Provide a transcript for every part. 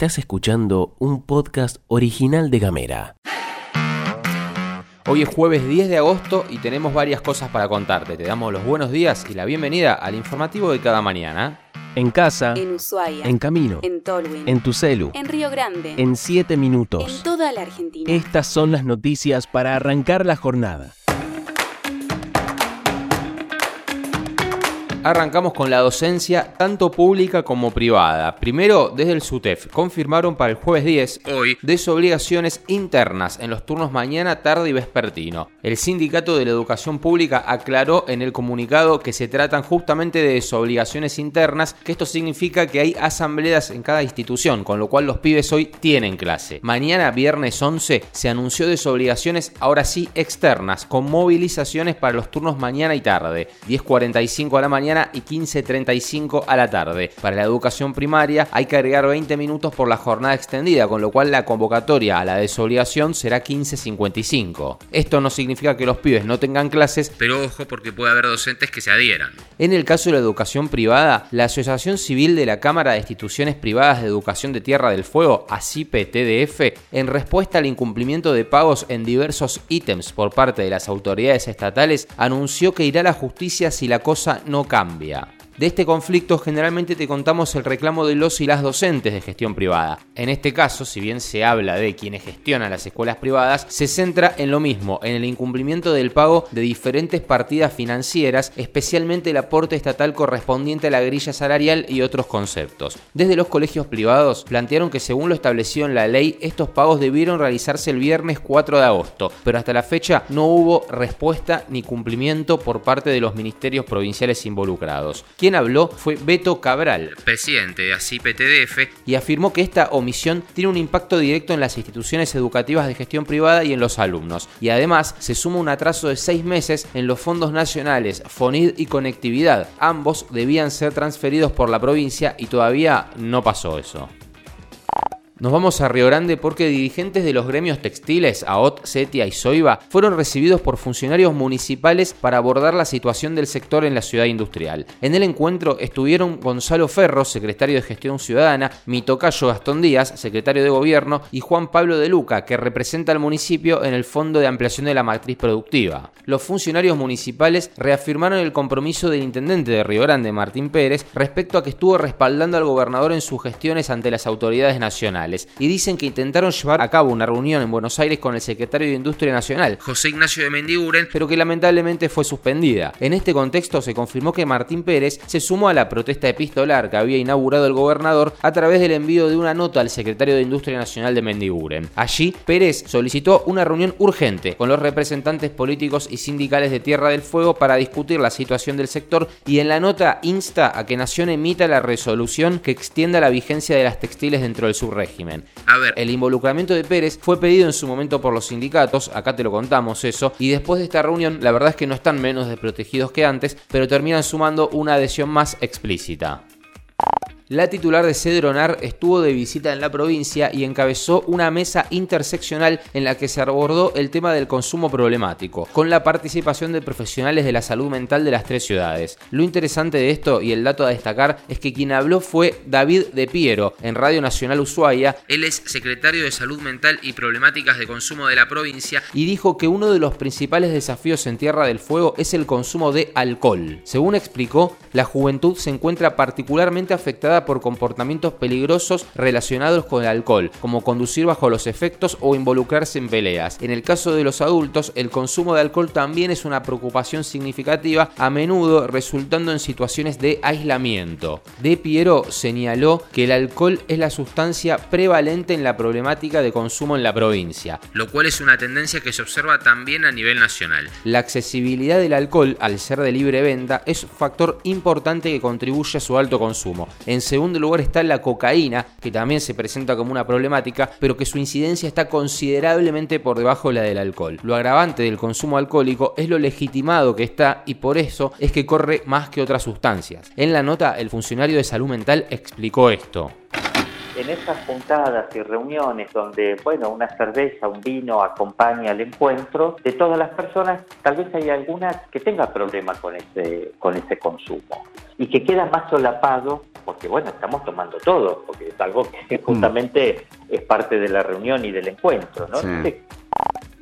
Estás escuchando un podcast original de Gamera. Hoy es jueves 10 de agosto y tenemos varias cosas para contarte. Te damos los buenos días y la bienvenida al informativo de cada mañana. En casa, En Ushuaia. en camino, En Tolwyn. en tu celu, En Río Grande. en 7 En minutos. toda la Argentina. Estas son las noticias para arrancar la jornada. Arrancamos con la docencia tanto pública como privada. Primero, desde el SUTEF, confirmaron para el jueves 10, hoy, desobligaciones internas en los turnos mañana, tarde y vespertino. El sindicato de la educación pública aclaró en el comunicado que se tratan justamente de desobligaciones internas, que esto significa que hay asambleas en cada institución, con lo cual los pibes hoy tienen clase. Mañana, viernes 11, se anunció desobligaciones, ahora sí externas, con movilizaciones para los turnos mañana y tarde, 10.45 a la mañana y 15.35 a la tarde. Para la educación primaria hay que agregar 20 minutos por la jornada extendida, con lo cual la convocatoria a la desobligación será 15.55. Esto no significa que los pibes no tengan clases, pero ojo porque puede haber docentes que se adhieran. En el caso de la educación privada, la Asociación Civil de la Cámara de Instituciones Privadas de Educación de Tierra del Fuego, ACIPE-TDF, en respuesta al incumplimiento de pagos en diversos ítems por parte de las autoridades estatales, anunció que irá a la justicia si la cosa no cambia. De este conflicto generalmente te contamos el reclamo de los y las docentes de gestión privada. En este caso, si bien se habla de quienes gestionan las escuelas privadas, se centra en lo mismo, en el incumplimiento del pago de diferentes partidas financieras, especialmente el aporte estatal correspondiente a la grilla salarial y otros conceptos. Desde los colegios privados plantearon que según lo establecido en la ley, estos pagos debieron realizarse el viernes 4 de agosto, pero hasta la fecha no hubo respuesta ni cumplimiento por parte de los ministerios provinciales involucrados. Quien habló fue Beto Cabral, presidente de ACIPTDF, y afirmó que esta omisión tiene un impacto directo en las instituciones educativas de gestión privada y en los alumnos. Y además se suma un atraso de seis meses en los fondos nacionales FONID y Conectividad. Ambos debían ser transferidos por la provincia y todavía no pasó eso. Nos vamos a Río Grande porque dirigentes de los gremios textiles, AOT, CETIA y Soiva, fueron recibidos por funcionarios municipales para abordar la situación del sector en la ciudad industrial. En el encuentro estuvieron Gonzalo Ferro, secretario de Gestión Ciudadana, mi tocayo Gastón Díaz, secretario de Gobierno, y Juan Pablo de Luca, que representa al municipio en el Fondo de Ampliación de la Matriz Productiva. Los funcionarios municipales reafirmaron el compromiso del intendente de Río Grande, Martín Pérez, respecto a que estuvo respaldando al gobernador en sus gestiones ante las autoridades nacionales y dicen que intentaron llevar a cabo una reunión en Buenos Aires con el secretario de Industria Nacional, José Ignacio de Mendiguren, pero que lamentablemente fue suspendida. En este contexto se confirmó que Martín Pérez se sumó a la protesta epistolar que había inaugurado el gobernador a través del envío de una nota al secretario de Industria Nacional de Mendiguren. Allí, Pérez solicitó una reunión urgente con los representantes políticos y sindicales de Tierra del Fuego para discutir la situación del sector y en la nota insta a que Nación emita la resolución que extienda la vigencia de las textiles dentro del A ver, el involucramiento de Pérez fue pedido en su momento por los sindicatos, acá te lo contamos eso, y después de esta reunión la verdad es que no están menos desprotegidos que antes, pero terminan sumando una adhesión más explícita. La titular de Cedronar estuvo de visita en la provincia y encabezó una mesa interseccional en la que se abordó el tema del consumo problemático, con la participación de profesionales de la salud mental de las tres ciudades. Lo interesante de esto y el dato a destacar es que quien habló fue David De Piero en Radio Nacional Ushuaia. Él es secretario de Salud Mental y Problemáticas de Consumo de la provincia y dijo que uno de los principales desafíos en Tierra del Fuego es el consumo de alcohol. Según explicó, la juventud se encuentra particularmente afectada por comportamientos peligrosos relacionados con el alcohol, como conducir bajo los efectos o involucrarse en peleas. En el caso de los adultos, el consumo de alcohol también es una preocupación significativa, a menudo resultando en situaciones de aislamiento. De Piero señaló que el alcohol es la sustancia prevalente en la problemática de consumo en la provincia, lo cual es una tendencia que se observa también a nivel nacional. La accesibilidad del alcohol, al ser de libre venta, es un factor importante que contribuye a su alto consumo. En segundo lugar está la cocaína, que también se presenta como una problemática, pero que su incidencia está considerablemente por debajo de la del alcohol. Lo agravante del consumo alcohólico es lo legitimado que está y por eso es que corre más que otras sustancias. En la nota, el funcionario de salud mental explicó esto. En esas juntadas y reuniones donde, bueno, una cerveza, un vino acompaña al encuentro, de todas las personas, tal vez hay alguna que tenga problemas con ese, con ese consumo y que queda más solapado, porque bueno, estamos tomando todo, porque es algo que mm. justamente es parte de la reunión y del encuentro, ¿no?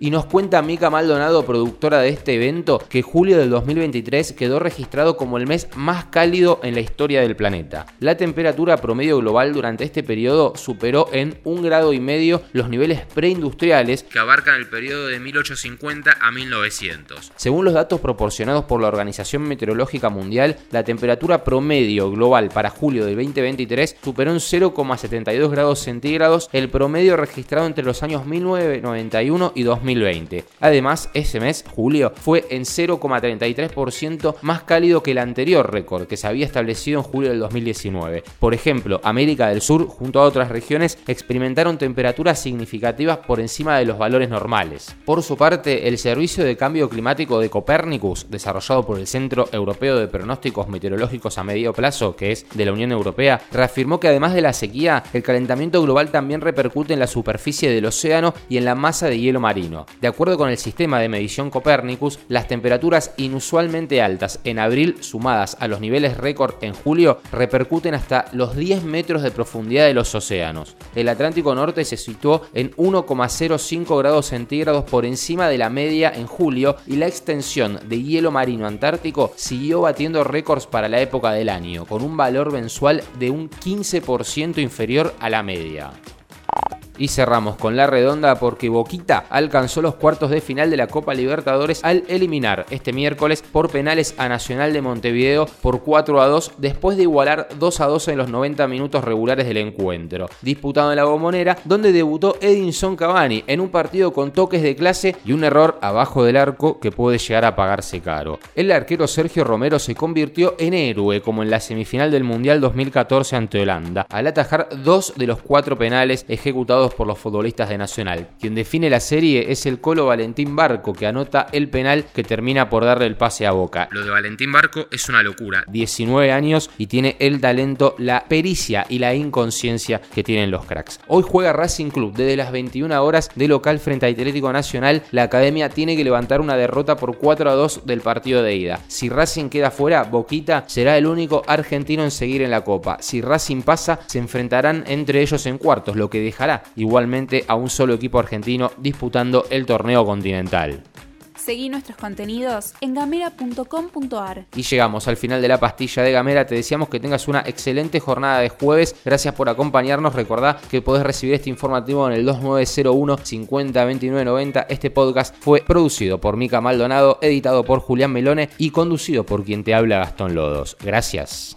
Y nos cuenta Mica Maldonado, productora de este evento, que julio del 2023 quedó registrado como el mes más cálido en la historia del planeta. La temperatura promedio global durante este periodo superó en un grado y medio los niveles preindustriales que abarcan el periodo de 1850 a 1900. Según los datos proporcionados por la Organización Meteorológica Mundial, la temperatura promedio global para julio del 2023 superó en 0,72 grados centígrados el promedio registrado entre los años 1991 y 2000 2020. Además, ese mes, julio, fue en 0,33% más cálido que el anterior récord que se había establecido en julio del 2019. Por ejemplo, América del Sur, junto a otras regiones, experimentaron temperaturas significativas por encima de los valores normales. Por su parte, el Servicio de Cambio Climático de Copernicus, desarrollado por el Centro Europeo de Pronósticos Meteorológicos a Medio Plazo, que es de la Unión Europea, reafirmó que además de la sequía, el calentamiento global también repercute en la superficie del océano y en la masa de hielo marino. De acuerdo con el sistema de medición Copernicus, las temperaturas inusualmente altas en abril sumadas a los niveles récord en julio repercuten hasta los 10 metros de profundidad de los océanos. El Atlántico Norte se situó en 1,05 grados centígrados por encima de la media en julio y la extensión de hielo marino antártico siguió batiendo récords para la época del año, con un valor mensual de un 15% inferior a la media. Y cerramos con la redonda porque Boquita alcanzó los cuartos de final de la Copa Libertadores al eliminar este miércoles por penales a Nacional de Montevideo por 4 a 2 después de igualar 2 a 2 en los 90 minutos regulares del encuentro. Disputado en la Bombonera, donde debutó Edinson Cavani en un partido con toques de clase y un error abajo del arco que puede llegar a pagarse caro. El arquero Sergio Romero se convirtió en héroe como en la semifinal del Mundial 2014 ante Holanda, al atajar dos de los cuatro penales ejecutados por los futbolistas de Nacional. Quien define la serie es el colo Valentín Barco, que anota el penal que termina por darle el pase a Boca. Lo de Valentín Barco es una locura. 19 años y tiene el talento, la pericia y la inconsciencia que tienen los cracks. Hoy juega Racing Club desde las 21 horas de local frente a Atlético Nacional. La academia tiene que levantar una derrota por 4 a 2 del partido de ida. Si Racing queda fuera, Boquita será el único argentino en seguir en la Copa. Si Racing pasa, se enfrentarán entre ellos en cuartos, lo que dejará igualmente a un solo equipo argentino disputando el torneo continental. Seguí nuestros contenidos en gamera.com.ar. Y llegamos al final de la pastilla de Gamera. Te deseamos que tengas una excelente jornada de jueves. Gracias por acompañarnos. Recordá que podés recibir este informativo en el 2901 50 Este podcast fue producido por Mica Maldonado, editado por Julián Melone y conducido por quien te habla Gastón Lodos. Gracias.